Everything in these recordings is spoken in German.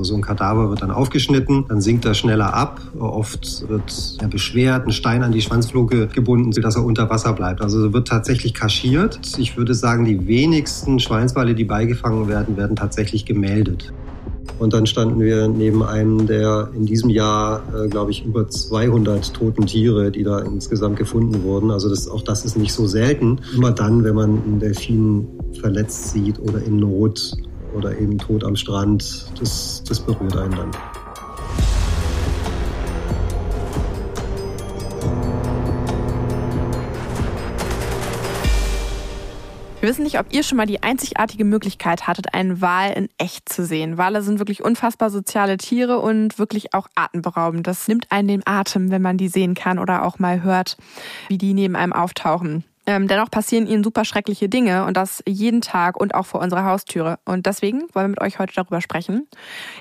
So ein Kadaver wird dann aufgeschnitten, dann sinkt er schneller ab. Oft wird er beschwert, ein Stein an die Schwanzfloke gebunden, sodass er unter Wasser bleibt. Also wird tatsächlich kaschiert. Ich würde sagen, die wenigsten Schweinswale, die beigefangen werden, werden tatsächlich gemeldet. Und dann standen wir neben einem der in diesem Jahr, äh, glaube ich, über 200 toten Tiere, die da insgesamt gefunden wurden. Also das, auch das ist nicht so selten. Immer dann, wenn man einen Delfin verletzt sieht oder in Not oder eben tot am Strand, das, das berührt einen dann. Wir wissen nicht, ob ihr schon mal die einzigartige Möglichkeit hattet, einen Wal in echt zu sehen. Wale sind wirklich unfassbar soziale Tiere und wirklich auch atemberaubend. Das nimmt einen den Atem, wenn man die sehen kann oder auch mal hört, wie die neben einem auftauchen. Ähm, dennoch passieren ihnen super schreckliche Dinge und das jeden Tag und auch vor unserer Haustüre. Und deswegen wollen wir mit euch heute darüber sprechen.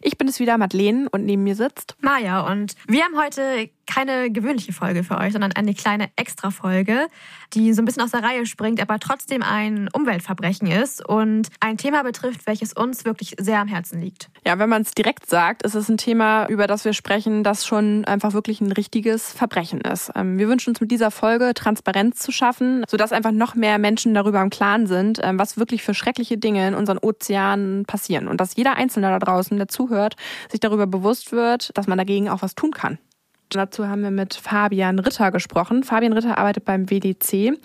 Ich bin es wieder, Madeleine, und neben mir sitzt Maja. Und wir haben heute keine gewöhnliche Folge für euch, sondern eine kleine Extra-Folge, die so ein bisschen aus der Reihe springt, aber trotzdem ein Umweltverbrechen ist und ein Thema betrifft, welches uns wirklich sehr am Herzen liegt. Ja, wenn man es direkt sagt, ist es ein Thema, über das wir sprechen, das schon einfach wirklich ein richtiges Verbrechen ist. Ähm, wir wünschen uns mit dieser Folge Transparenz zu schaffen, sodass einfach noch mehr Menschen darüber im Klaren sind, ähm, was wirklich für schreckliche Dinge in unseren Ozeanen passieren und dass jeder Einzelne da draußen, der zuhört, sich darüber bewusst wird, dass man dagegen auch was tun kann. Dazu haben wir mit Fabian Ritter gesprochen. Fabian Ritter arbeitet beim WDC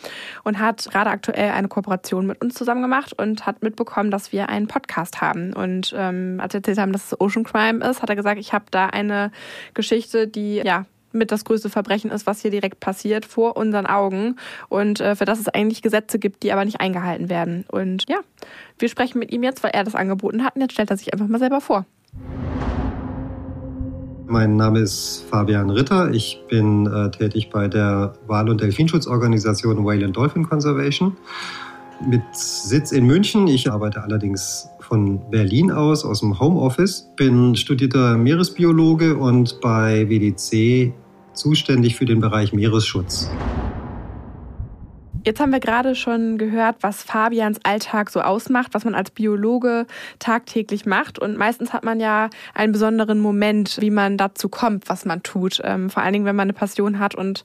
und hat gerade aktuell eine Kooperation mit uns zusammen gemacht und hat mitbekommen, dass wir einen Podcast haben. Und ähm, als wir erzählt haben, dass es Ocean Crime ist, hat er gesagt, ich habe da eine Geschichte, die ja mit das größte Verbrechen ist, was hier direkt passiert, vor unseren Augen und äh, für das es eigentlich Gesetze gibt, die aber nicht eingehalten werden. Und ja, wir sprechen mit ihm jetzt, weil er das angeboten hat und jetzt stellt er sich einfach mal selber vor. Mein Name ist Fabian Ritter. Ich bin äh, tätig bei der Wal- und Delfinschutzorganisation Whale and Dolphin Conservation mit Sitz in München. Ich arbeite allerdings von Berlin aus, aus dem Homeoffice. Bin studierter Meeresbiologe und bei WDC zuständig für den Bereich Meeresschutz. Jetzt haben wir gerade schon gehört, was Fabians Alltag so ausmacht, was man als Biologe tagtäglich macht. Und meistens hat man ja einen besonderen Moment, wie man dazu kommt, was man tut. Ähm, vor allen Dingen, wenn man eine Passion hat und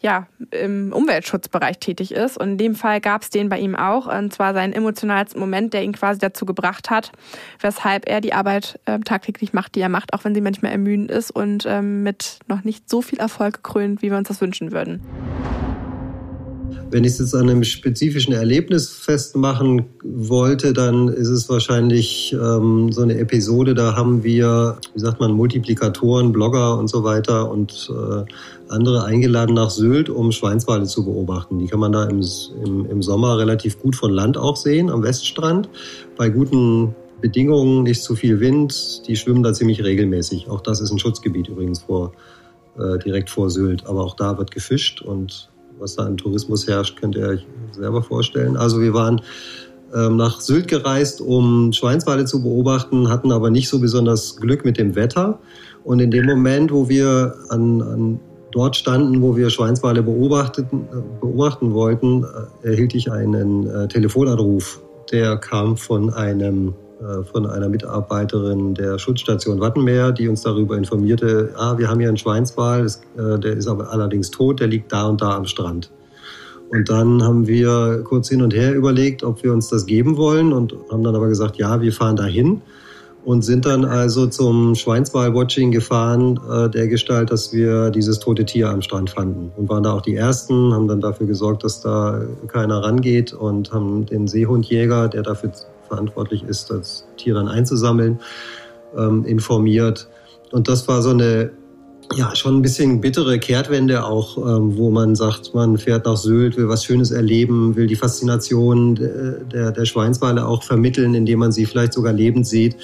ja, im Umweltschutzbereich tätig ist. Und in dem Fall gab es den bei ihm auch. Und zwar seinen emotionalsten Moment, der ihn quasi dazu gebracht hat, weshalb er die Arbeit äh, tagtäglich macht, die er macht, auch wenn sie manchmal ermüdend ist und ähm, mit noch nicht so viel Erfolg gekrönt, wie wir uns das wünschen würden. Wenn ich es jetzt an einem spezifischen Erlebnis festmachen wollte, dann ist es wahrscheinlich ähm, so eine Episode, da haben wir, wie sagt man, Multiplikatoren, Blogger und so weiter und äh, andere eingeladen nach Sylt, um Schweinswale zu beobachten. Die kann man da im, im, im Sommer relativ gut von Land auch sehen, am Weststrand. Bei guten Bedingungen, nicht zu viel Wind, die schwimmen da ziemlich regelmäßig. Auch das ist ein Schutzgebiet übrigens vor, äh, direkt vor Sylt. Aber auch da wird gefischt und was da an Tourismus herrscht, könnt ihr euch selber vorstellen. Also wir waren ähm, nach Sylt gereist, um Schweinswale zu beobachten, hatten aber nicht so besonders Glück mit dem Wetter. Und in dem Moment, wo wir an, an dort standen, wo wir Schweinswale beobachteten, beobachten wollten, äh, erhielt ich einen äh, Telefonanruf. Der kam von einem äh, von einer Mitarbeiterin der Schutzstation Wattenmeer, die uns darüber informierte, ah, wir haben hier einen Schweinswal, äh, der ist aber allerdings tot, der liegt da und da am Strand. Und dann haben wir kurz hin und her überlegt, ob wir uns das geben wollen und haben dann aber gesagt, ja, wir fahren dahin und sind dann also zum Schweinswal-Watching gefahren, äh, der Gestalt, dass wir dieses tote Tier am Strand fanden. Und waren da auch die Ersten, haben dann dafür gesorgt, dass da keiner rangeht und haben den Seehundjäger, der dafür verantwortlich ist, das Tier dann einzusammeln, ähm, informiert. Und das war so eine ja, schon ein bisschen bittere Kehrtwende auch, ähm, wo man sagt, man fährt nach Sylt, will was Schönes erleben, will die Faszination der, der Schweinswale auch vermitteln, indem man sie vielleicht sogar lebend sieht.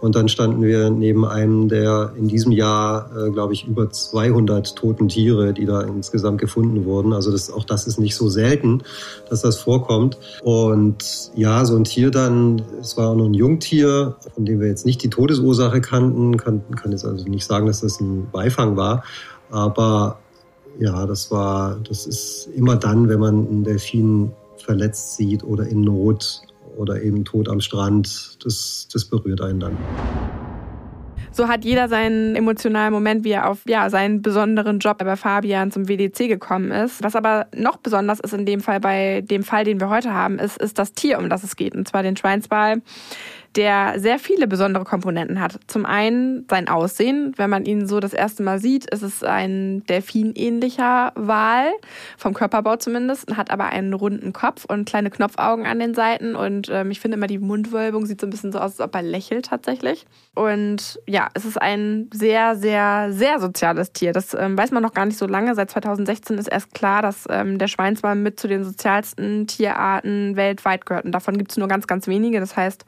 Und dann standen wir neben einem der in diesem Jahr, äh, glaube ich, über 200 toten Tiere, die da insgesamt gefunden wurden. Also das, auch das ist nicht so selten, dass das vorkommt. Und ja, so ein Tier dann, es war auch noch ein Jungtier, von dem wir jetzt nicht die Todesursache kannten, kann, kann jetzt also nicht sagen, dass das ein Beifang war. Aber ja, das war, das ist immer dann, wenn man einen Delfin verletzt sieht oder in Not oder eben tot am Strand, das, das berührt einen dann. So hat jeder seinen emotionalen Moment, wie er auf ja, seinen besonderen Job bei Fabian zum WDC gekommen ist. Was aber noch besonders ist in dem Fall bei dem Fall, den wir heute haben, ist, ist das Tier, um das es geht, und zwar den Schweinsball der sehr viele besondere Komponenten hat. Zum einen sein Aussehen. Wenn man ihn so das erste Mal sieht, ist es ein Delfinähnlicher Wal, vom Körperbau zumindest, hat aber einen runden Kopf und kleine Knopfaugen an den Seiten. Und ähm, ich finde immer, die Mundwölbung sieht so ein bisschen so aus, als ob er lächelt tatsächlich. Und ja, es ist ein sehr, sehr, sehr soziales Tier. Das ähm, weiß man noch gar nicht so lange. Seit 2016 ist erst klar, dass ähm, der Schweinswal mit zu den sozialsten Tierarten weltweit gehört. Und davon gibt es nur ganz, ganz wenige. Das heißt,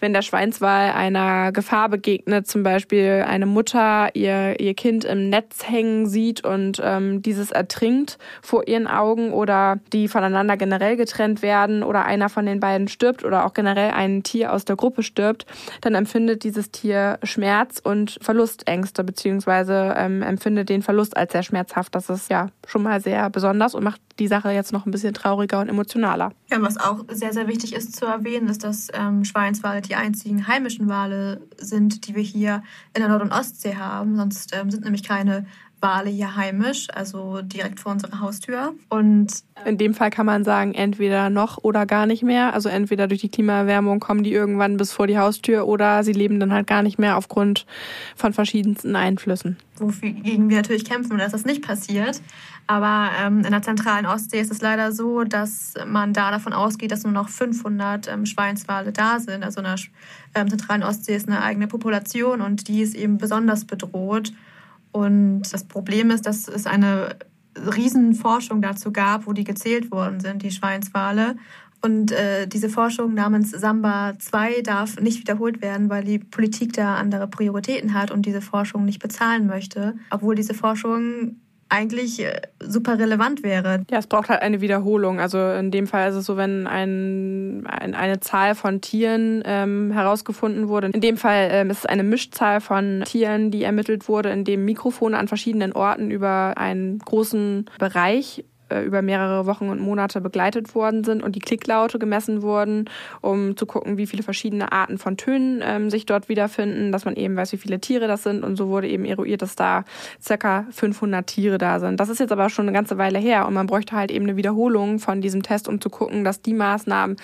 wenn der Schweinswal einer Gefahr begegnet, zum Beispiel eine Mutter ihr, ihr Kind im Netz hängen sieht und ähm, dieses ertrinkt vor ihren Augen oder die voneinander generell getrennt werden oder einer von den beiden stirbt oder auch generell ein Tier aus der Gruppe stirbt, dann empfindet dieses Tier Schmerz und Verlustängste beziehungsweise ähm, empfindet den Verlust als sehr schmerzhaft. Das ist ja schon mal sehr besonders und macht die Sache jetzt noch ein bisschen trauriger und emotionaler. Ja, was auch sehr, sehr wichtig ist zu erwähnen, ist, dass ähm, Schweinswale die einzigen heimischen Wale sind, die wir hier in der Nord- und Ostsee haben. Sonst ähm, sind nämlich keine Wale hier heimisch, also direkt vor unserer Haustür. Und in dem Fall kann man sagen, entweder noch oder gar nicht mehr. Also entweder durch die Klimaerwärmung kommen die irgendwann bis vor die Haustür oder sie leben dann halt gar nicht mehr aufgrund von verschiedensten Einflüssen. Wogegen wir natürlich kämpfen, dass das nicht passiert. Aber ähm, in der zentralen Ostsee ist es leider so, dass man da davon ausgeht, dass nur noch 500 ähm, Schweinswale da sind. Also in der ähm, zentralen Ostsee ist eine eigene Population und die ist eben besonders bedroht. Und das Problem ist, dass es eine Riesenforschung dazu gab, wo die gezählt worden sind, die Schweinswale. Und äh, diese Forschung namens Samba 2 darf nicht wiederholt werden, weil die Politik da andere Prioritäten hat und diese Forschung nicht bezahlen möchte. Obwohl diese Forschung eigentlich äh, super relevant wäre. Ja, es braucht halt eine Wiederholung. Also in dem Fall ist es so, wenn ein, ein eine Zahl von Tieren ähm, herausgefunden wurde. In dem Fall ähm, ist es eine Mischzahl von Tieren, die ermittelt wurde, in dem Mikrofone an verschiedenen Orten über einen großen Bereich äh, über mehrere Wochen und Monate begleitet worden sind und die Klicklaute gemessen wurden, um zu gucken, wie viele verschiedene Arten von Tönen ähm, sich dort wiederfinden, dass man eben weiß, wie viele Tiere das sind und so wurde eben eruiert, dass da circa 500 Tiere da sind. Das ist jetzt aber schon eine ganze Weile her und man bräuchte halt eben eine Wiederholung von diesem Test, um zu gucken, dass die Maßnahmen,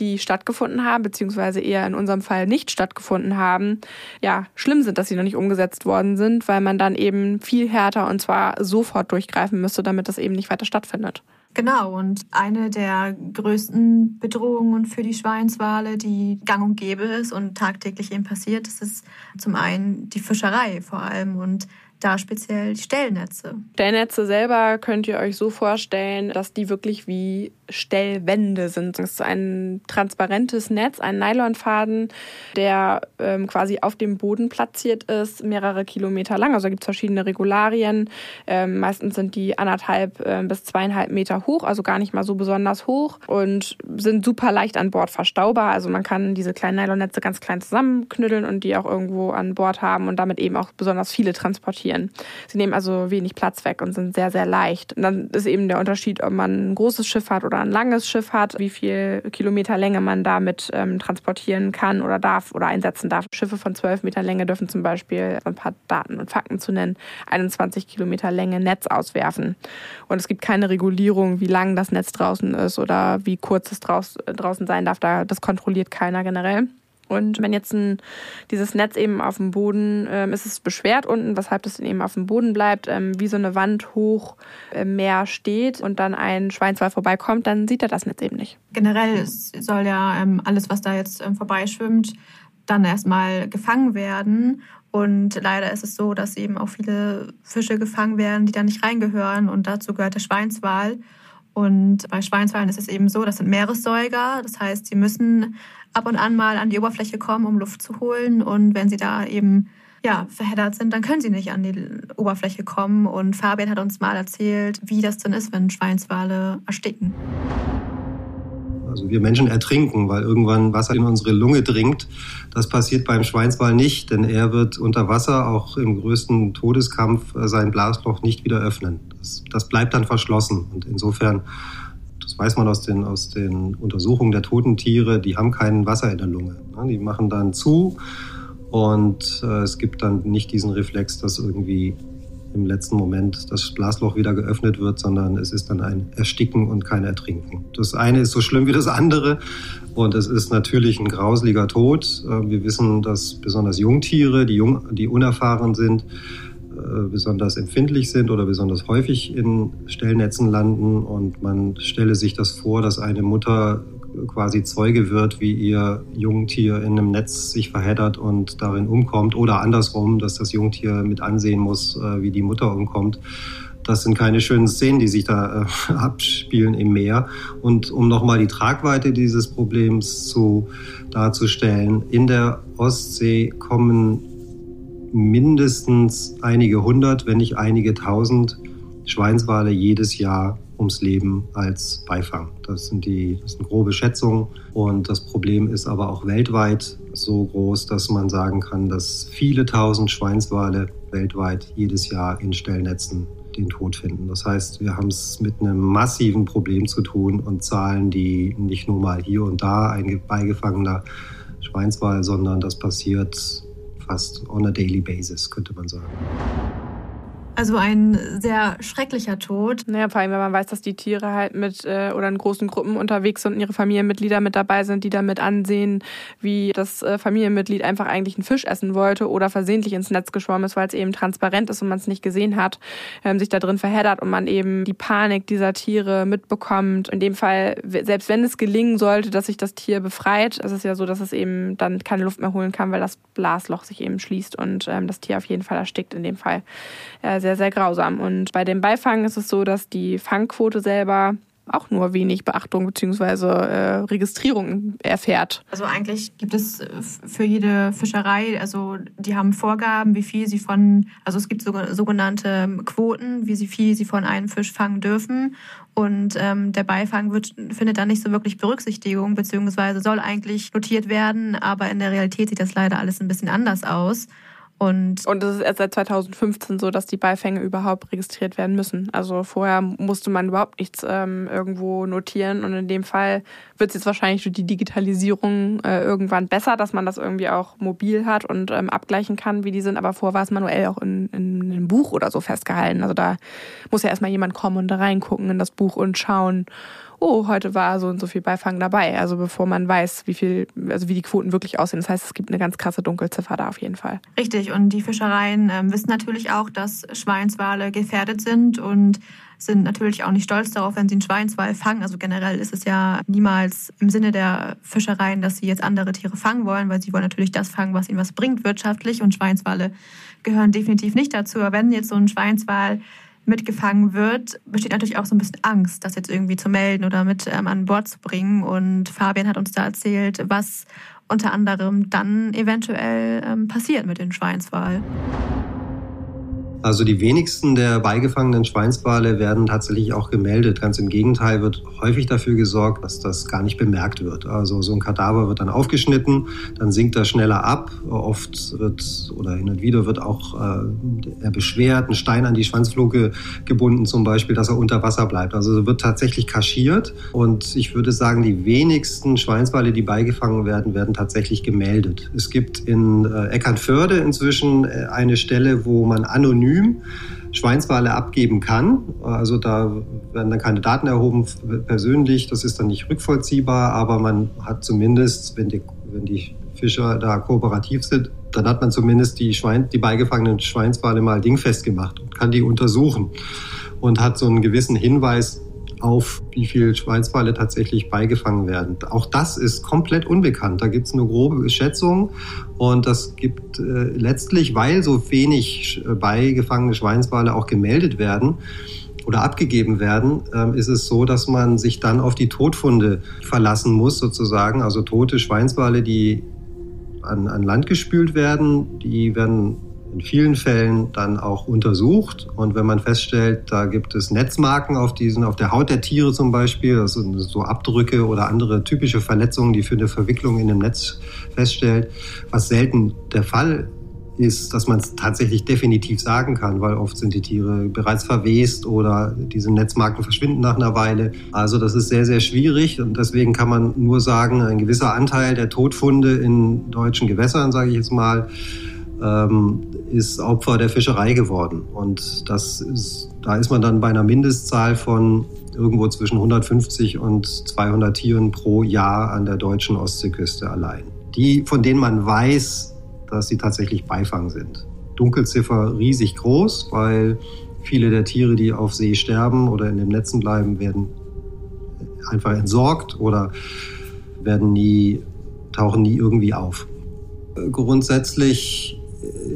die stattgefunden haben, beziehungsweise eher in unserem Fall nicht stattgefunden haben, ja, schlimm sind, dass sie noch nicht umgesetzt worden sind, weil man dann eben viel härter und zwar sofort durchgreifen müsste, damit das eben nicht weiter stattfindet stattfindet. Genau, und eine der größten Bedrohungen für die Schweinswale, die gang und gäbe ist und tagtäglich eben passiert, das ist zum einen die Fischerei vor allem. Und da speziell die Stellnetze. Stellnetze selber könnt ihr euch so vorstellen, dass die wirklich wie Stellwände sind. Es ist ein transparentes Netz, ein Nylonfaden, der ähm, quasi auf dem Boden platziert ist, mehrere Kilometer lang. Also da gibt es verschiedene Regularien. Ähm, meistens sind die anderthalb äh, bis zweieinhalb Meter hoch, also gar nicht mal so besonders hoch und sind super leicht an Bord verstaubar. Also man kann diese kleinen Nylonnetze ganz klein zusammenknütteln und die auch irgendwo an Bord haben und damit eben auch besonders viele transportieren transportieren. Sie nehmen also wenig Platz weg und sind sehr, sehr leicht. Und dann ist eben der Unterschied, ob man ein großes Schiff hat oder ein langes Schiff hat, wie viel Kilometer Länge man damit ähm, transportieren kann oder darf oder einsetzen darf. Schiffe von 12 Meter Länge dürfen zum Beispiel, ein paar Daten und Fakten zu nennen, 21 Kilometer Länge Netz auswerfen. Und es gibt keine Regulierung, wie lang das Netz draußen ist oder wie kurz es draußen sein darf. das kontrolliert keiner generell. Und wenn jetzt ein, dieses Netz eben auf dem Boden, ähm, ist es beschwert unten, weshalb das eben auf dem Boden bleibt, ähm, wie so eine Wand hoch im Meer steht und dann ein Schweinswal vorbeikommt, dann sieht er das Netz eben nicht. Generell soll ja ähm, alles, was da jetzt ähm, vorbeischwimmt, dann erstmal gefangen werden. Und leider ist es so, dass eben auch viele Fische gefangen werden, die da nicht reingehören. Und dazu gehört der Schweinswal. Und bei Schweinswalen ist es eben so, das sind Meeressäuger. Das heißt, sie müssen ab und an mal an die Oberfläche kommen, um Luft zu holen. Und wenn sie da eben ja, verheddert sind, dann können sie nicht an die Oberfläche kommen. Und Fabian hat uns mal erzählt, wie das denn ist, wenn Schweinswale ersticken. Also wir Menschen ertrinken, weil irgendwann Wasser in unsere Lunge dringt. Das passiert beim Schweinswal nicht, denn er wird unter Wasser auch im größten Todeskampf sein Blasloch nicht wieder öffnen. Das, das bleibt dann verschlossen. Und insofern weiß man aus den, aus den Untersuchungen der toten Tiere, die haben kein Wasser in der Lunge. Die machen dann zu Und äh, es gibt dann nicht diesen Reflex, dass irgendwie im letzten Moment das Blasloch wieder geöffnet wird, sondern es ist dann ein Ersticken und kein Ertrinken. Das eine ist so schlimm wie das andere und es ist natürlich ein grausliger Tod. Äh, wir wissen, dass besonders Jungtiere, die, jung, die unerfahren sind, besonders empfindlich sind oder besonders häufig in Stellnetzen landen. Und man stelle sich das vor, dass eine Mutter quasi Zeuge wird, wie ihr Jungtier in einem Netz sich verheddert und darin umkommt oder andersrum, dass das Jungtier mit ansehen muss, äh, wie die Mutter umkommt. Das sind keine schönen Szenen, die sich da äh, abspielen im Meer. Und um nochmal die Tragweite dieses Problems zu, darzustellen, in der Ostsee kommen mindestens einige hundert, wenn nicht einige tausend Schweinswale jedes Jahr ums Leben als Beifang. Das sind die das sind grobe Schätzungen und das Problem ist aber auch weltweit so groß, dass man sagen kann, dass viele tausend Schweinswale weltweit jedes Jahr in Stellnetzen den Tod finden. Das heißt, wir haben es mit einem massiven Problem zu tun und Zahlen, die nicht nur mal hier und da ein beigefangener Schweinswal, sondern das passiert fast on a daily basis, könnte man sagen. Also ein sehr schrecklicher Tod. Naja, vor allem, wenn man weiß, dass die Tiere halt mit äh, oder in großen Gruppen unterwegs sind und ihre Familienmitglieder mit dabei sind, die damit ansehen, wie das äh, Familienmitglied einfach eigentlich einen Fisch essen wollte oder versehentlich ins Netz geschwommen ist, weil es eben transparent ist und man es nicht gesehen hat, ähm, sich da drin verheddert und man eben die Panik dieser Tiere mitbekommt. In dem Fall, selbst wenn es gelingen sollte, dass sich das Tier befreit, ist es ja so, dass es eben dann keine Luft mehr holen kann, weil das Blasloch sich eben schließt und ähm, das Tier auf jeden Fall erstickt in dem Fall. Äh, sehr, sehr grausam. Und bei dem Beifang ist es so, dass die Fangquote selber auch nur wenig Beachtung bzw. Äh, Registrierung erfährt. Also eigentlich gibt es äh, für jede Fischerei, also die haben Vorgaben, wie viel sie von, also es gibt sogenannte Quoten, wie viel sie von einem Fisch fangen dürfen. Und ähm, der Beifang wird, findet da nicht so wirklich Berücksichtigung, beziehungsweise soll eigentlich notiert werden, aber in der Realität sieht das leider alles ein bisschen anders aus. Und, und es ist erst seit 2015 so, dass die Beifänge überhaupt registriert werden müssen. Also vorher musste man überhaupt nichts ähm, irgendwo notieren. Und in dem Fall wird es jetzt wahrscheinlich durch die Digitalisierung äh, irgendwann besser, dass man das irgendwie auch mobil hat und ähm, abgleichen kann, wie die sind. Aber vorher war es manuell auch in, in einem Buch oder so festgehalten. Also da muss ja erstmal jemand kommen und da reingucken in das Buch und schauen oh, heute war so und so viel Beifang dabei. Also bevor man weiß, wie viel, also wie die Quoten wirklich aussehen. Das heißt, es gibt eine ganz krasse Dunkelziffer da auf jeden Fall. Richtig. Und die Fischereien äh, wissen natürlich auch, dass Schweinswale gefährdet sind und sind natürlich auch nicht stolz darauf, wenn sie einen Schweinswal fangen. Also generell ist es ja niemals im Sinne der Fischereien, dass sie jetzt andere Tiere fangen wollen, weil sie wollen natürlich das fangen, was ihnen was bringt wirtschaftlich. Und Schweinswale gehören definitiv nicht dazu. Aber wenn jetzt so ein Schweinswal mitgefangen wird, besteht natürlich auch so ein bisschen Angst, das jetzt irgendwie zu melden oder mit ähm, an Bord zu bringen. Und Fabian hat uns da erzählt, was unter anderem dann eventuell ähm, passiert mit dem Schweinswal. Also die wenigsten der beigefangenen Schweinswale werden tatsächlich auch gemeldet. Ganz im Gegenteil wird häufig dafür gesorgt, dass das gar nicht bemerkt wird. Also so ein Kadaver wird dann aufgeschnitten, dann sinkt er schneller ab. Oft wird oder hin und wieder wird auch äh, er beschwert, ein Stein an die Schwanzfluge gebunden zum Beispiel, dass er unter Wasser bleibt. Also wird tatsächlich kaschiert. Und ich würde sagen, die wenigsten Schweinswale, die beigefangen werden, werden tatsächlich gemeldet. Es gibt in äh, Eckernförde inzwischen äh, eine Stelle, wo man anonym anonym Schweinswale abgeben kann. Also da werden dann keine Daten erhoben persönlich, das ist dann nicht rückvollziehbar, aber man hat zumindest, wenn die, wenn die Fischer da kooperativ sind, dann hat man zumindest die, Schwein, die beigefangenen Schweinswale mal dingfest gemacht und kann die untersuchen und hat so einen gewissen Hinweis auf, wie viel Schweinswale tatsächlich beigefangen werden. Auch das ist komplett unbekannt. Da gibt es eine grobe Schätzung und das gibt äh, letztlich, weil so wenig äh, beigefangene Schweinswale auch gemeldet werden, oder abgegeben werden, ähm, ist es so, dass man sich dann auf die Todfunde verlassen muss, sozusagen. Also tote Schweinswale, die an, an Land gespült werden, die werden in vielen Fällen dann auch untersucht. Und wenn man feststellt, da gibt es Netzmarken auf diesen, auf der Haut der Tiere zum Beispiel, also so Abdrücke oder andere typische Verletzungen, die für eine Verwicklung in dem Netz feststellt, was selten der Fall ist, dass man es tatsächlich definitiv sagen kann, weil oft sind die Tiere bereits verwest oder diese Netzmarken verschwinden nach einer Weile. Also das ist sehr, sehr schwierig und deswegen kann man nur sagen, ein gewisser Anteil der Todfunde in deutschen Gewässern, sage ich jetzt mal, ähm, ist Opfer der Fischerei geworden. Und das ist, da ist man dann bei einer Mindestzahl von irgendwo zwischen 150 und 200 Tieren pro Jahr an der deutschen Ostseeküste allein. Die, von denen man weiß, dass sie tatsächlich Beifang sind. Dunkelziffer riesig groß, weil viele der Tiere, die auf See sterben oder in den Netzen bleiben, werden einfach entsorgt oder werden nie, tauchen nie irgendwie auf. Grundsätzlich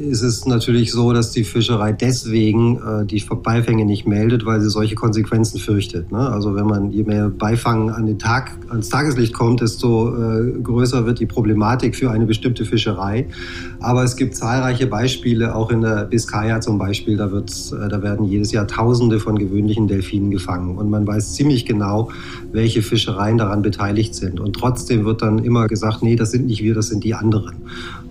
ist es natürlich so, dass die Fischerei deswegen äh, die Beifänge nicht meldet, weil sie solche Konsequenzen fürchtet. Ne? Also wenn man je mehr Beifang an den Tag, ans Tageslicht kommt, desto äh, größer wird die Problematik für eine bestimmte Fischerei. Aber es gibt zahlreiche Beispiele, auch in der Biskaya zum Beispiel, da, wird, äh, da werden jedes Jahr Tausende von gewöhnlichen Delfinen gefangen. Und man weiß ziemlich genau, welche Fischereien daran beteiligt sind. Und trotzdem wird dann immer gesagt, nee, das sind nicht wir, das sind die anderen.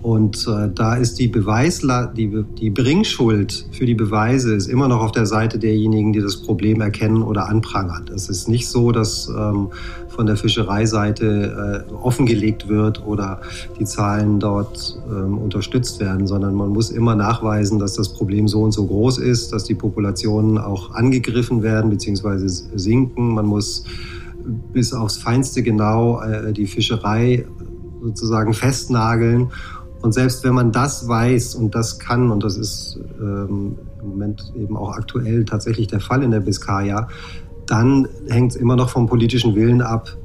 Und äh, da ist die Beweisla die, die Bringschuld für die Beweise ist immer noch auf der Seite derjenigen, die das Problem erkennen oder anprangern. Es ist nicht so, dass ähm, von der Fischereiseite äh, offengelegt wird oder die Zahlen dort ähm, unterstützt werden, sondern man muss immer nachweisen, dass das Problem so und so groß ist, dass die Populationen auch angegriffen werden bzw. sinken. Man muss bis aufs Feinste genau äh, die Fischerei sozusagen festnageln und selbst wenn man das weiß und das kann, und das ist ähm, im Moment eben auch aktuell tatsächlich der Fall in der Biskaya, dann hängt es immer noch vom politischen Willen ab,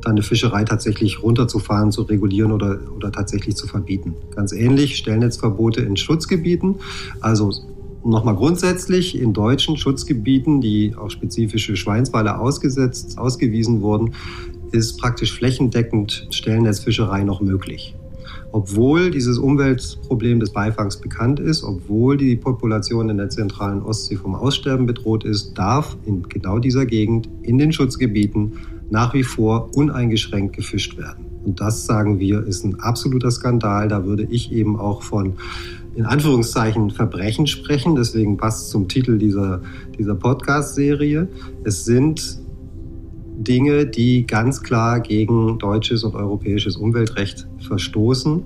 dann eine Fischerei tatsächlich runterzufahren, zu regulieren oder, oder tatsächlich zu verbieten. Ganz ähnlich Stellnetzverbote in Schutzgebieten. Also nochmal grundsätzlich in deutschen Schutzgebieten, die auch spezifische Schweinswale ausgesetzt, ausgewiesen wurden, ist praktisch flächendeckend Stellnetzfischerei noch möglich obwohl dieses Umweltproblem des Beifangs bekannt ist, obwohl die Population in der zentralen Ostsee vom Aussterben bedroht ist, darf in genau dieser Gegend, in den Schutzgebieten, nach wie vor uneingeschränkt gefischt werden. Und das, sagen wir, ist ein absoluter Skandal. Da würde ich eben auch von in Anführungszeichen Verbrechen sprechen. Deswegen passt zum Titel dieser, dieser Podcast-Serie. Es sind Dinge, die ganz klar gegen deutsches und europäisches Umweltrecht verstoßen.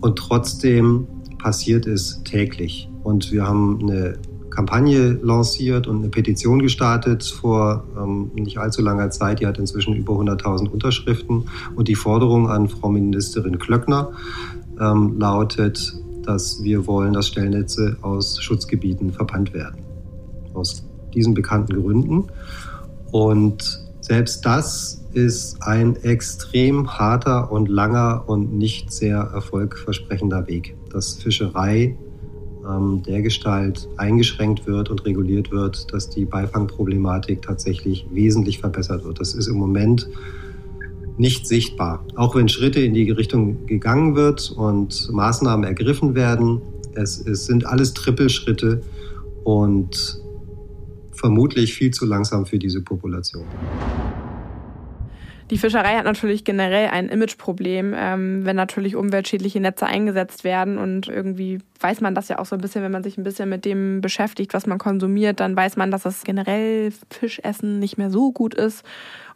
Und trotzdem passiert es täglich. Und wir haben eine Kampagne lanciert und eine Petition gestartet vor ähm, nicht allzu langer Zeit. Die hat inzwischen über 100.000 Unterschriften. Und die Forderung an Frau Ministerin Klöckner ähm, lautet, dass wir wollen, dass Stellnetze aus Schutzgebieten verbannt werden. Aus diesen bekannten Gründen. Und selbst das ist ein extrem harter und langer und nicht sehr erfolgversprechender Weg, dass Fischerei ähm, dergestalt eingeschränkt wird und reguliert wird, dass die Beifangproblematik tatsächlich wesentlich verbessert wird. Das ist im Moment nicht sichtbar. Auch wenn Schritte in die Richtung gegangen wird und Maßnahmen ergriffen werden, es, es sind alles Trippelschritte und vermutlich viel zu langsam für diese Population. Die Fischerei hat natürlich generell ein Imageproblem, ähm, wenn natürlich umweltschädliche Netze eingesetzt werden. Und irgendwie weiß man das ja auch so ein bisschen, wenn man sich ein bisschen mit dem beschäftigt, was man konsumiert, dann weiß man, dass das generell Fischessen nicht mehr so gut ist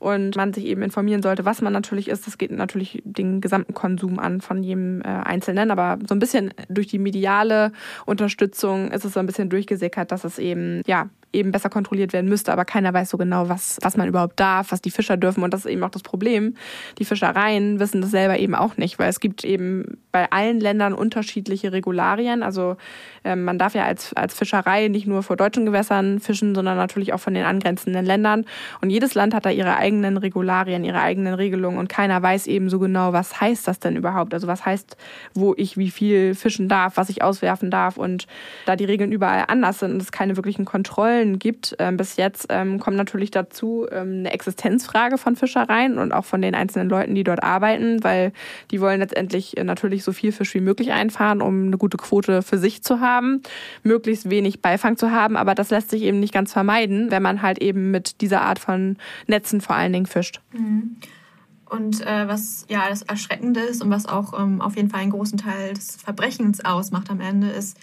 und man sich eben informieren sollte, was man natürlich isst. Das geht natürlich den gesamten Konsum an von jedem äh, Einzelnen, aber so ein bisschen durch die mediale Unterstützung ist es so ein bisschen durchgesickert, dass es eben ja eben besser kontrolliert werden müsste, aber keiner weiß so genau, was, was man überhaupt darf, was die Fischer dürfen. Und das ist eben auch das Problem. Die Fischereien wissen das selber eben auch nicht, weil es gibt eben bei allen Ländern unterschiedliche Regularien. Also ähm, man darf ja als, als Fischerei nicht nur vor deutschen Gewässern fischen, sondern natürlich auch von den angrenzenden Ländern. Und jedes Land hat da ihre eigenen Regularien, ihre eigenen Regelungen und keiner weiß eben so genau, was heißt das denn überhaupt? Also was heißt, wo ich wie viel fischen darf, was ich auswerfen darf und da die Regeln überall anders sind und es keine wirklichen Kontrollen gibt, äh, bis jetzt ähm, kommt natürlich dazu ähm, eine Existenzfrage von Fischereien und auch von den einzelnen Leuten, die dort arbeiten, weil die wollen letztendlich äh, natürlich so viel Fisch wie möglich einfahren, um eine gute Quote für sich zu haben, möglichst wenig Beifang zu haben, aber das lässt sich eben nicht ganz vermeiden, wenn man halt eben mit dieser Art von Netzen vor allen Dingen fischt. Mhm. Und äh, was ja das Erschreckende ist und was auch ähm, auf jeden Fall einen großen Teil des Verbrechens ausmacht am Ende, ist,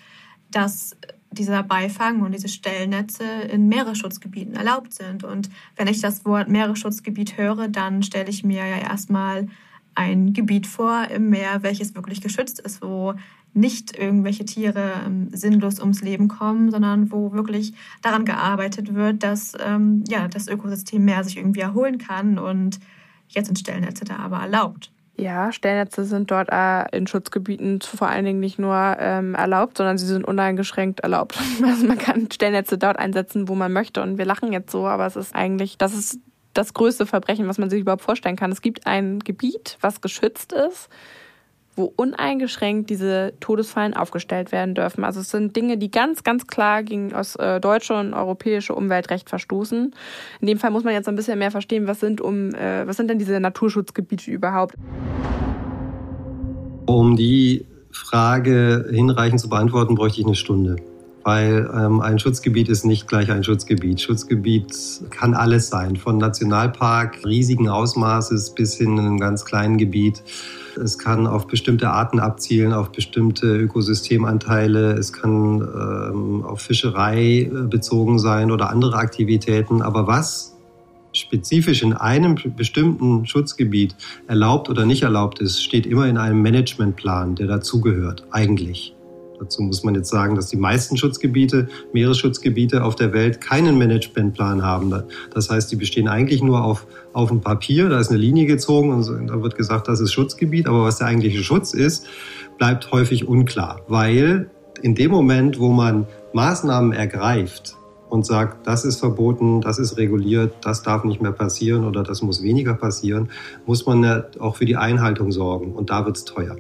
dass dieser Beifang und diese Stellnetze in Meeresschutzgebieten erlaubt sind. Und wenn ich das Wort Meeresschutzgebiet höre, dann stelle ich mir ja erstmal ein Gebiet vor im Meer, welches wirklich geschützt ist, wo nicht irgendwelche Tiere ähm, sinnlos ums Leben kommen, sondern wo wirklich daran gearbeitet wird, dass ähm, ja, das Ökosystem Meer sich irgendwie erholen kann. Und jetzt sind Stellnetze da aber erlaubt. Ja, Stellnetze sind dort äh, in Schutzgebieten vor allen Dingen nicht nur ähm, erlaubt, sondern sie sind uneingeschränkt erlaubt. Also man kann Stellnetze dort einsetzen, wo man möchte. Und wir lachen jetzt so, aber es ist eigentlich, das ist das größte Verbrechen, was man sich überhaupt vorstellen kann. Es gibt ein Gebiet, was geschützt ist wo uneingeschränkt diese Todesfallen aufgestellt werden dürfen. Also es sind Dinge, die ganz, ganz klar gegen das äh, deutsche und europäische Umweltrecht verstoßen. In dem Fall muss man jetzt ein bisschen mehr verstehen, was sind um, äh, was sind denn diese Naturschutzgebiete überhaupt? Um die Frage hinreichend zu beantworten, bräuchte ich eine Stunde weil ähm, ein Schutzgebiet ist nicht gleich ein Schutzgebiet. Schutzgebiet kann alles sein, von Nationalpark riesigen Ausmaßes bis hin in einem ganz kleinen Gebiet. Es kann auf bestimmte Arten abzielen, auf bestimmte Ökosystemanteile. Es kann ähm, auf Fischerei äh, bezogen sein oder andere Aktivitäten. Aber was spezifisch in einem bestimmten Schutzgebiet erlaubt oder nicht erlaubt ist, steht immer in einem Managementplan, der dazugehört, eigentlich. Dazu muss man jetzt sagen, dass die meisten Schutzgebiete, Meeresschutzgebiete auf der Welt keinen Managementplan haben. Das heißt, die bestehen eigentlich nur auf, auf dem Papier. Da ist eine Linie gezogen und da wird gesagt, das ist Schutzgebiet. Aber was der eigentliche Schutz ist, bleibt häufig unklar, weil in dem Moment, wo man Maßnahmen ergreift, und sagt, das ist verboten, das ist reguliert, das darf nicht mehr passieren oder das muss weniger passieren, muss man ja auch für die Einhaltung sorgen. Und da wird es teuer.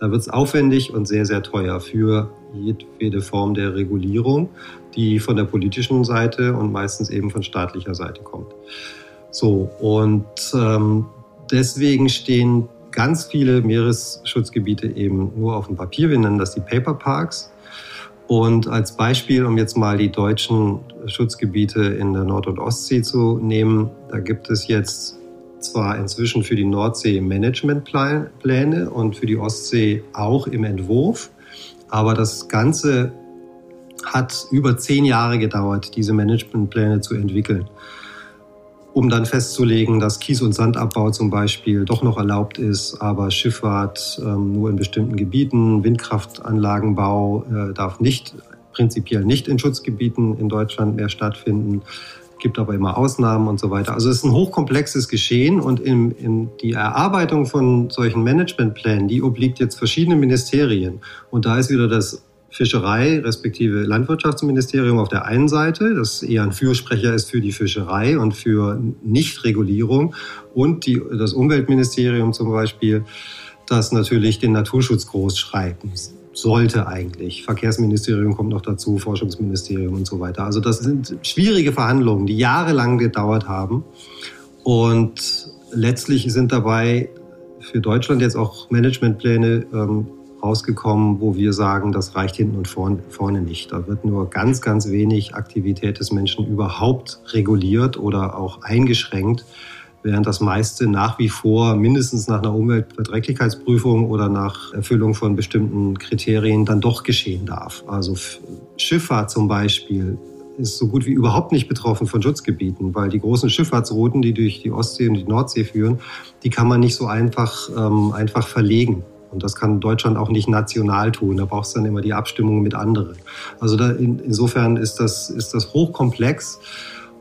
Da wird es aufwendig und sehr, sehr teuer für jede Form der Regulierung, die von der politischen Seite und meistens eben von staatlicher Seite kommt. So, und ähm, deswegen stehen ganz viele Meeresschutzgebiete eben nur auf dem Papier. Wir nennen das die Paper Parks. Und als Beispiel, um jetzt mal die deutschen Schutzgebiete in der Nord- und Ostsee zu nehmen, da gibt es jetzt zwar inzwischen für die Nordsee Managementpläne und für die Ostsee auch im Entwurf, aber das Ganze hat über zehn Jahre gedauert, diese Managementpläne zu entwickeln, um dann festzulegen, dass Kies- und Sandabbau zum Beispiel doch noch erlaubt ist, aber Schifffahrt ähm, nur in bestimmten Gebieten, Windkraftanlagenbau äh, darf nicht prinzipiell nicht in Schutzgebieten in Deutschland mehr stattfinden gibt aber immer Ausnahmen und so weiter. Also es ist ein hochkomplexes Geschehen und in, in die Erarbeitung von solchen Managementplänen, die obliegt jetzt verschiedenen Ministerien. Und da ist wieder das Fischerei respektive Landwirtschaftsministerium auf der einen Seite, das eher ein Fürsprecher ist für die Fischerei und für Nichtregulierung und die, das Umweltministerium zum Beispiel, das natürlich den Naturschutz groß schreibt sollte eigentlich. Verkehrsministerium kommt noch dazu, Forschungsministerium und so weiter. Also das sind schwierige Verhandlungen, die jahrelang gedauert haben. Und letztlich sind dabei für Deutschland jetzt auch Managementpläne ähm, rausgekommen, wo wir sagen, das reicht hinten und vorne, vorne nicht. Da wird nur ganz, ganz wenig Aktivität des Menschen überhaupt reguliert oder auch eingeschränkt während das meiste nach wie vor mindestens nach einer Umweltverträglichkeitsprüfung oder nach Erfüllung von bestimmten Kriterien dann doch geschehen darf. Also Schifffahrt zum Beispiel ist so gut wie überhaupt nicht betroffen von Schutzgebieten, weil die großen Schifffahrtsrouten, die durch die Ostsee und die Nordsee führen, die kann man nicht so einfach, ähm, einfach verlegen. Und das kann Deutschland auch nicht national tun. Da braucht es dann immer die Abstimmung mit anderen. Also da in, insofern ist das, ist das hochkomplex.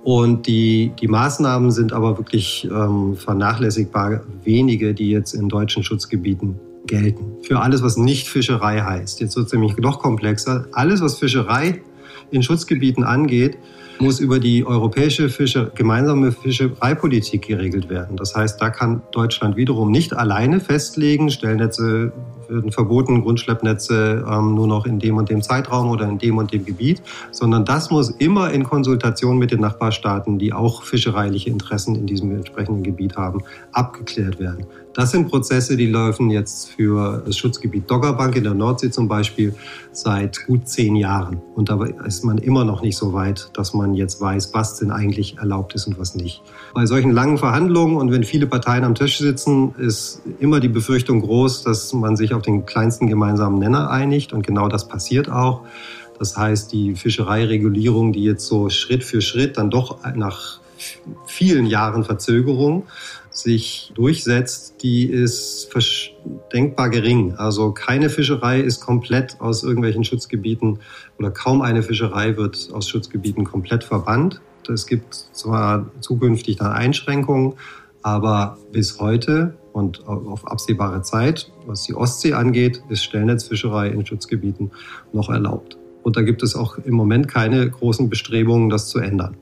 Und die, die Maßnahmen sind aber wirklich ähm, vernachlässigbar wenige, die jetzt in deutschen Schutzgebieten gelten. Für alles, was nicht Fischerei heißt. Jetzt wird es nämlich noch komplexer. Alles, was Fischerei in Schutzgebieten angeht, muss über die europäische Fische, gemeinsame Fischereipolitik geregelt werden. Das heißt, da kann Deutschland wiederum nicht alleine festlegen, Stellnetze werden verboten, Grundschleppnetze ähm, nur noch in dem und dem Zeitraum oder in dem und dem Gebiet, sondern das muss immer in Konsultation mit den Nachbarstaaten, die auch fischereiliche Interessen in diesem entsprechenden Gebiet haben, abgeklärt werden. Das sind Prozesse, die laufen jetzt für das Schutzgebiet Doggerbank in der Nordsee zum Beispiel seit gut zehn Jahren. Und dabei ist man immer noch nicht so weit, dass man jetzt weiß, was denn eigentlich erlaubt ist und was nicht. Bei solchen langen Verhandlungen und wenn viele Parteien am Tisch sitzen, ist immer die Befürchtung groß, dass man sich auf den kleinsten gemeinsamen Nenner einigt. Und genau das passiert auch. Das heißt, die Fischereiregulierung, die jetzt so Schritt für Schritt dann doch nach vielen Jahren Verzögerung sich durchsetzt, die ist denkbar gering. Also keine Fischerei ist komplett aus irgendwelchen Schutzgebieten oder kaum eine Fischerei wird aus Schutzgebieten komplett verbannt. Es gibt zwar zukünftig dann Einschränkungen, aber bis heute und auf absehbare Zeit, was die Ostsee angeht, ist Stellnetzfischerei in Schutzgebieten noch erlaubt. Und da gibt es auch im Moment keine großen Bestrebungen, das zu ändern.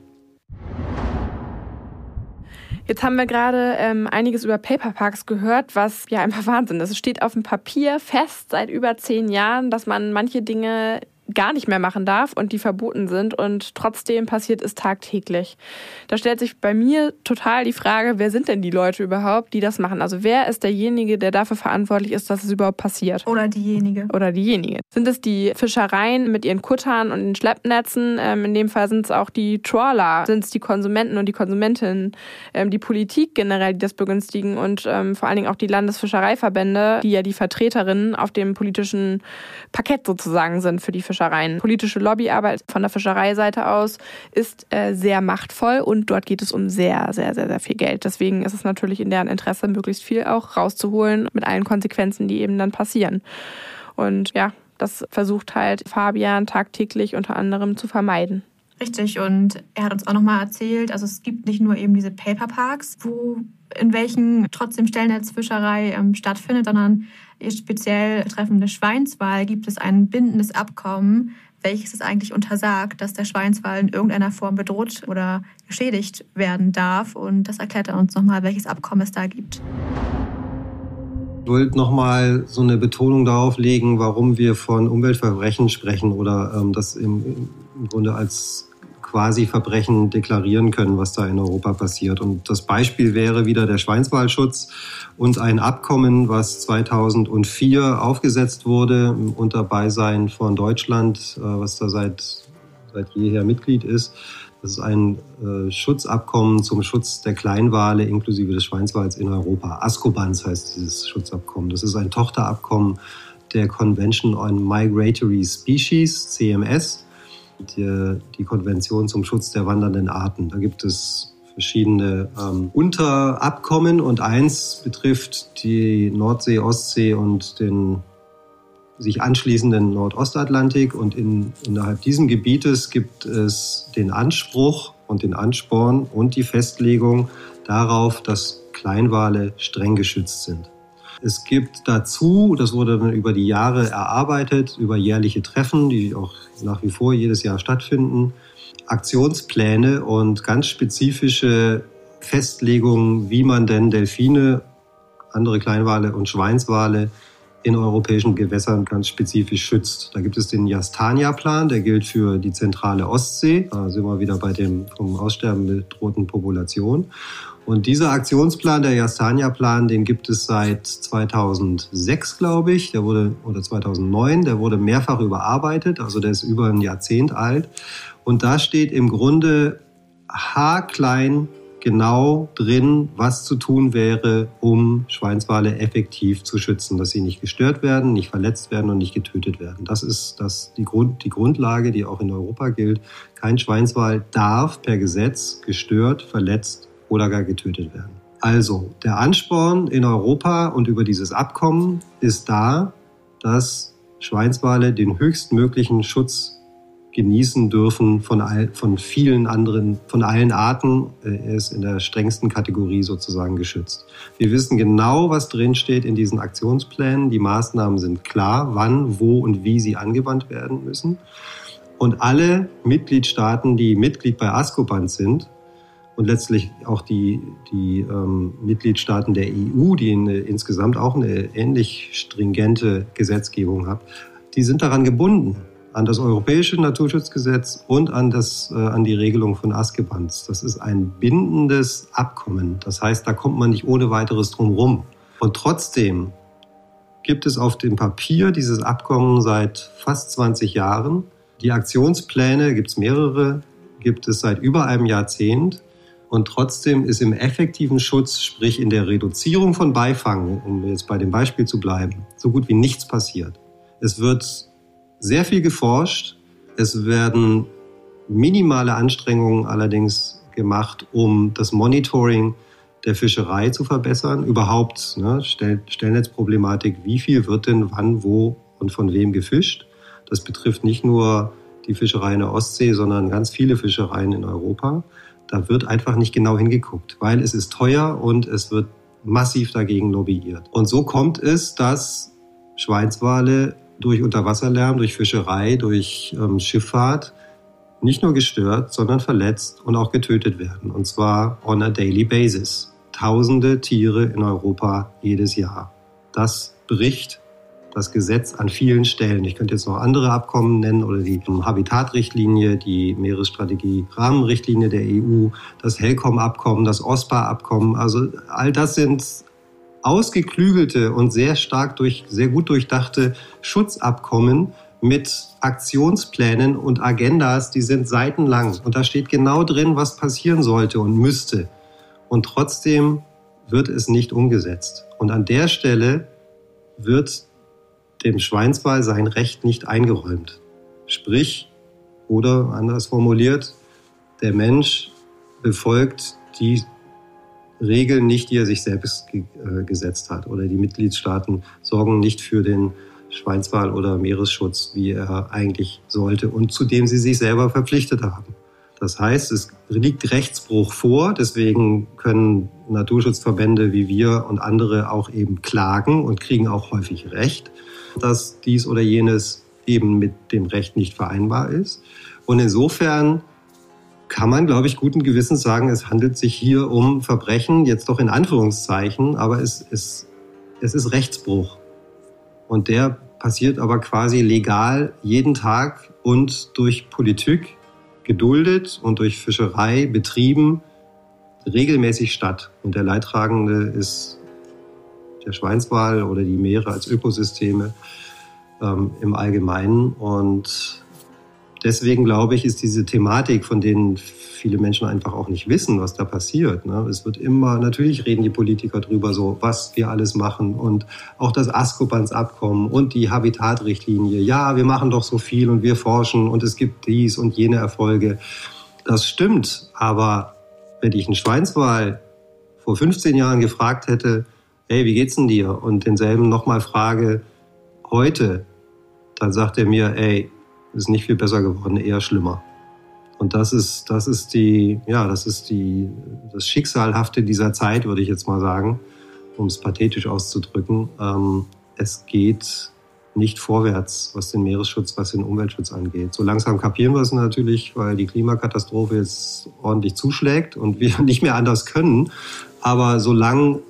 Jetzt haben wir gerade ähm, einiges über Paperparks gehört, was ja einfach Wahnsinn ist. Es steht auf dem Papier fest seit über zehn Jahren, dass man manche Dinge gar nicht mehr machen darf und die verboten sind und trotzdem passiert es tagtäglich. Da stellt sich bei mir total die Frage, wer sind denn die Leute überhaupt, die das machen? Also wer ist derjenige, der dafür verantwortlich ist, dass es überhaupt passiert? Oder diejenige. Oder diejenige. Sind es die Fischereien mit ihren Kuttern und den Schleppnetzen? Ähm, in dem Fall sind es auch die Trawler. Sind es die Konsumenten und die Konsumentinnen? Ähm, die Politik generell, die das begünstigen und ähm, vor allen Dingen auch die Landesfischereiverbände, die ja die Vertreterinnen auf dem politischen Parkett sozusagen sind für die Fischerei. Fischereien. Politische Lobbyarbeit von der Fischereiseite aus ist äh, sehr machtvoll und dort geht es um sehr, sehr, sehr, sehr viel Geld. Deswegen ist es natürlich in deren Interesse, möglichst viel auch rauszuholen mit allen Konsequenzen, die eben dann passieren. Und ja, das versucht halt Fabian tagtäglich unter anderem zu vermeiden. Richtig, und er hat uns auch nochmal erzählt, also es gibt nicht nur eben diese Paperparks, wo in welchen trotzdem Stellnetzfischerei ähm, stattfindet, sondern speziell betreffende Schweinswal gibt es ein bindendes Abkommen, welches es eigentlich untersagt, dass der Schweinswal in irgendeiner Form bedroht oder geschädigt werden darf. Und das erklärt er uns nochmal, welches Abkommen es da gibt. Ich wollte nochmal so eine Betonung darauf legen, warum wir von Umweltverbrechen sprechen oder ähm, das im, im Grunde als quasi Verbrechen deklarieren können, was da in Europa passiert. Und das Beispiel wäre wieder der Schweinswalschutz und ein Abkommen, was 2004 aufgesetzt wurde unter Beisein von Deutschland, äh, was da seit, seit jeher Mitglied ist. Das ist ein äh, Schutzabkommen zum Schutz der Kleinwale inklusive des Schweinswals in Europa. ASCOBANS heißt dieses Schutzabkommen. Das ist ein Tochterabkommen der Convention on Migratory Species, CMS die, die Konvention zum Schutz der wandernden Arten. Da gibt es verschiedene ähm, Unterabkommen und eins betrifft die Nordsee, Ostsee und den sich anschließenden Nordostatlantik. Und in, innerhalb dieses Gebietes gibt es den Anspruch und den Ansporn und die Festlegung darauf, dass Kleinwale streng geschützt sind. Es gibt dazu, das wurde über die Jahre erarbeitet, über jährliche Treffen, die auch nach wie vor jedes Jahr stattfinden, Aktionspläne und ganz spezifische Festlegungen, wie man denn Delfine, andere Kleinwale und Schweinswale in europäischen Gewässern ganz spezifisch schützt. Da gibt es den Jastania-Plan, der gilt für die zentrale Ostsee. Da sind wir wieder bei dem vom Aussterben bedrohten Population. Und dieser Aktionsplan, der Jastania-Plan, den gibt es seit 2006, glaube ich. Der wurde, oder 2009, der wurde mehrfach überarbeitet. Also der ist über ein Jahrzehnt alt. Und da steht im Grunde haarklein genau drin, was zu tun wäre, um Schweinswale effektiv zu schützen, dass sie nicht gestört werden, nicht verletzt werden und nicht getötet werden. Das ist das, die, Grund, die Grundlage, die auch in Europa gilt. Kein Schweinswal darf per Gesetz gestört, verletzt oder gar getötet werden. Also, der Ansporn in Europa und über dieses Abkommen ist da, dass Schweinswale den höchstmöglichen Schutz genießen dürfen von, all, von vielen anderen, von allen Arten. Er ist in der strengsten Kategorie sozusagen geschützt. Wir wissen genau, was drinsteht in diesen Aktionsplänen. Die Maßnahmen sind klar, wann, wo und wie sie angewandt werden müssen. Und alle Mitgliedstaaten, die Mitglied bei ASCOBAND sind, und letztlich auch die, die ähm, Mitgliedstaaten der EU, die eine, insgesamt auch eine ähnlich stringente Gesetzgebung hat, die sind daran gebunden, an das europäische Naturschutzgesetz und an, das, äh, an die Regelung von Askebans. Das ist ein bindendes Abkommen. Das heißt, da kommt man nicht ohne weiteres drum rum. Und trotzdem gibt es auf dem Papier dieses Abkommen seit fast 20 Jahren. Die Aktionspläne, gibt es mehrere, gibt es seit über einem Jahrzehnt. Und trotzdem ist im effektiven Schutz, sprich in der Reduzierung von Beifang, um jetzt bei dem Beispiel zu bleiben, so gut wie nichts passiert. Es wird sehr viel geforscht. Es werden minimale Anstrengungen allerdings gemacht, um das Monitoring der Fischerei zu verbessern. Überhaupt ne, Stell Stellnetzproblematik, wie viel wird denn wann, wo und von wem gefischt. Das betrifft nicht nur die Fischerei in der Ostsee, sondern ganz viele Fischereien in Europa. Da wird einfach nicht genau hingeguckt, weil es ist teuer und es wird massiv dagegen lobbyiert. Und so kommt es, dass Schweinswale durch Unterwasserlärm, durch Fischerei, durch ähm, Schifffahrt nicht nur gestört, sondern verletzt und auch getötet werden. Und zwar on a daily basis. Tausende Tiere in Europa jedes Jahr. Das bricht das Gesetz an vielen Stellen. Ich könnte jetzt noch andere Abkommen nennen oder die Habitatrichtlinie, die Meeresstrategie Rahmenrichtlinie der EU, das HELCOM-Abkommen, das OSPA-Abkommen. Also all das sind ausgeklügelte und sehr stark durch, sehr gut durchdachte Schutzabkommen mit Aktionsplänen und Agendas, die sind seitenlang. Und da steht genau drin, was passieren sollte und müsste. Und trotzdem wird es nicht umgesetzt. Und an der Stelle wird dem Schweinswal sein Recht nicht eingeräumt. Sprich, oder anders formuliert, der Mensch befolgt die Regeln nicht, die er sich selbst ge äh, gesetzt hat. Oder die Mitgliedstaaten sorgen nicht für den Schweinswal oder Meeresschutz, wie er eigentlich sollte und zu dem sie sich selber verpflichtet haben. Das heißt, es liegt Rechtsbruch vor, deswegen können Naturschutzverbände wie wir und andere auch eben klagen und kriegen auch häufig Recht dass dies oder jenes eben mit dem Recht nicht vereinbar ist. Und insofern kann man, glaube ich, guten Gewissens sagen, es handelt sich hier um Verbrechen, jetzt doch in Anführungszeichen, aber es ist, es ist Rechtsbruch. Und der passiert aber quasi legal jeden Tag und durch Politik geduldet und durch Fischerei betrieben regelmäßig statt. Und der Leidtragende ist der Schweinswal oder die Meere als Ökosysteme ähm, im Allgemeinen. Und deswegen glaube ich, ist diese Thematik, von denen viele Menschen einfach auch nicht wissen, was da passiert. Ne? Es wird immer, natürlich reden die Politiker drüber so, was wir alles machen und auch das Askobans-Abkommen und die Habitatrichtlinie. Ja, wir machen doch so viel und wir forschen und es gibt dies und jene Erfolge. Das stimmt, aber wenn ich einen Schweinswal vor 15 Jahren gefragt hätte, hey, wie geht's denn dir? Und denselben nochmal frage, heute, dann sagt er mir, ey, ist nicht viel besser geworden, eher schlimmer. Und das ist, das ist die, ja, das ist die, das Schicksalhafte dieser Zeit, würde ich jetzt mal sagen, um es pathetisch auszudrücken. Ähm, es geht nicht vorwärts, was den Meeresschutz, was den Umweltschutz angeht. So langsam kapieren wir es natürlich, weil die Klimakatastrophe jetzt ordentlich zuschlägt und wir nicht mehr anders können. Aber solange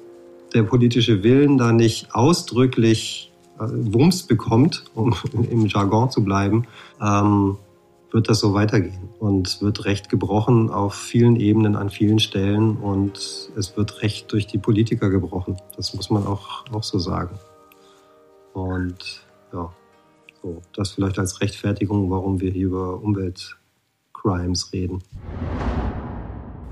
der politische Willen da nicht ausdrücklich äh, Wumms bekommt, um im Jargon zu bleiben, ähm, wird das so weitergehen und wird Recht gebrochen auf vielen Ebenen an vielen Stellen und es wird Recht durch die Politiker gebrochen. Das muss man auch, auch so sagen. Und ja, so, das vielleicht als Rechtfertigung, warum wir hier über Umweltcrimes reden.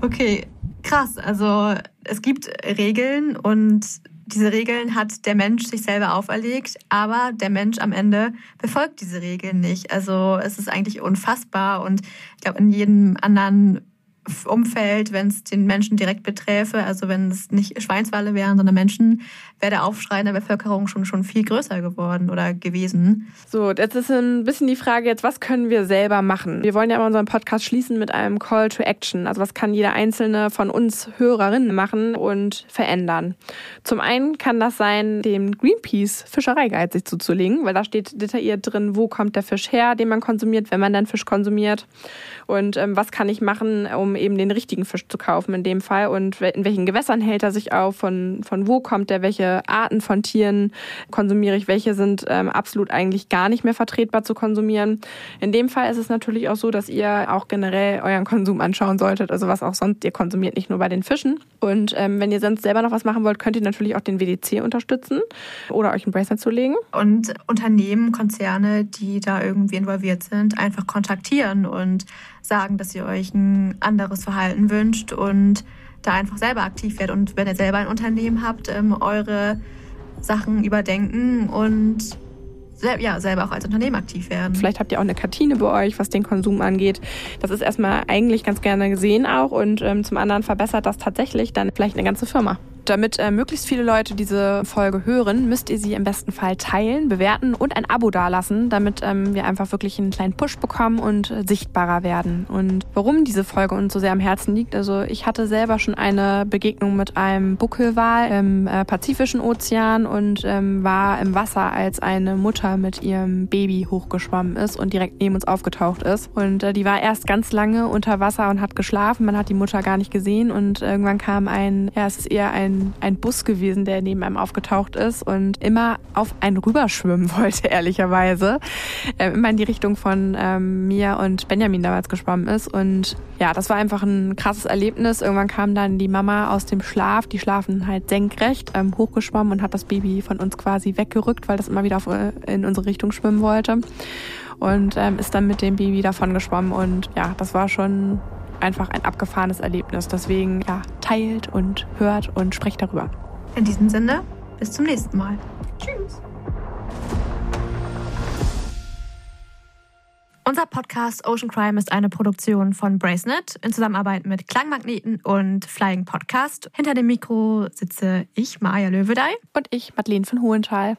Okay, krass. Also es gibt Regeln und diese Regeln hat der Mensch sich selber auferlegt, aber der Mensch am Ende befolgt diese Regeln nicht. Also es ist eigentlich unfassbar und ich glaube, in jedem anderen Umfeld, wenn es den Menschen direkt beträfe, also wenn es nicht Schweinswale wären, sondern Menschen, wäre der Aufschrei in der Bevölkerung schon, schon viel größer geworden oder gewesen. So, jetzt ist ein bisschen die Frage jetzt, was können wir selber machen? Wir wollen ja immer unseren Podcast schließen mit einem Call to Action. Also was kann jeder einzelne von uns Hörerinnen machen und verändern? Zum einen kann das sein, dem Greenpeace Fischereiguide sich zuzulegen, weil da steht detailliert drin, wo kommt der Fisch her, den man konsumiert, wenn man dann Fisch konsumiert und ähm, was kann ich machen, um eben den richtigen Fisch zu kaufen in dem Fall und in welchen Gewässern hält er sich auf, von, von wo kommt der, welche Arten von Tieren konsumiere ich, welche sind ähm, absolut eigentlich gar nicht mehr vertretbar zu konsumieren. In dem Fall ist es natürlich auch so, dass ihr auch generell euren Konsum anschauen solltet, also was auch sonst ihr konsumiert, nicht nur bei den Fischen. Und ähm, wenn ihr sonst selber noch was machen wollt, könnt ihr natürlich auch den WDC unterstützen oder euch ein Bracelet zulegen. Und Unternehmen, Konzerne, die da irgendwie involviert sind, einfach kontaktieren und sagen, dass ihr euch ein anderes Verhalten wünscht und da einfach selber aktiv werdet. Und wenn ihr selber ein Unternehmen habt, ähm, eure Sachen überdenken und ja, selber auch als Unternehmen aktiv werden. Vielleicht habt ihr auch eine Kartine bei euch, was den Konsum angeht. Das ist erstmal eigentlich ganz gerne gesehen auch und ähm, zum anderen verbessert das tatsächlich dann vielleicht eine ganze Firma. Damit äh, möglichst viele Leute diese Folge hören, müsst ihr sie im besten Fall teilen, bewerten und ein Abo dalassen, damit ähm, wir einfach wirklich einen kleinen Push bekommen und äh, sichtbarer werden. Und warum diese Folge uns so sehr am Herzen liegt, also ich hatte selber schon eine Begegnung mit einem Buckelwal im äh, Pazifischen Ozean und ähm, war im Wasser, als eine Mutter mit ihrem Baby hochgeschwommen ist und direkt neben uns aufgetaucht ist. Und äh, die war erst ganz lange unter Wasser und hat geschlafen. Man hat die Mutter gar nicht gesehen und irgendwann kam ein, ja, es ist eher ein ein, Bus gewesen, der neben einem aufgetaucht ist und immer auf einen rüberschwimmen wollte, ehrlicherweise. Äh, immer in die Richtung von ähm, mir und Benjamin damals geschwommen ist. Und ja, das war einfach ein krasses Erlebnis. Irgendwann kam dann die Mama aus dem Schlaf, die schlafen halt senkrecht, ähm, hochgeschwommen und hat das Baby von uns quasi weggerückt, weil das immer wieder auf, äh, in unsere Richtung schwimmen wollte. Und ähm, ist dann mit dem Baby davon geschwommen. Und ja, das war schon einfach ein abgefahrenes Erlebnis. Deswegen ja, teilt und hört und sprecht darüber. In diesem Sinne, bis zum nächsten Mal. Tschüss. Unser Podcast Ocean Crime ist eine Produktion von Bracenet in Zusammenarbeit mit Klangmagneten und Flying Podcast. Hinter dem Mikro sitze ich, Maja Löwedey. Und ich, Madeleine von Hohenthal.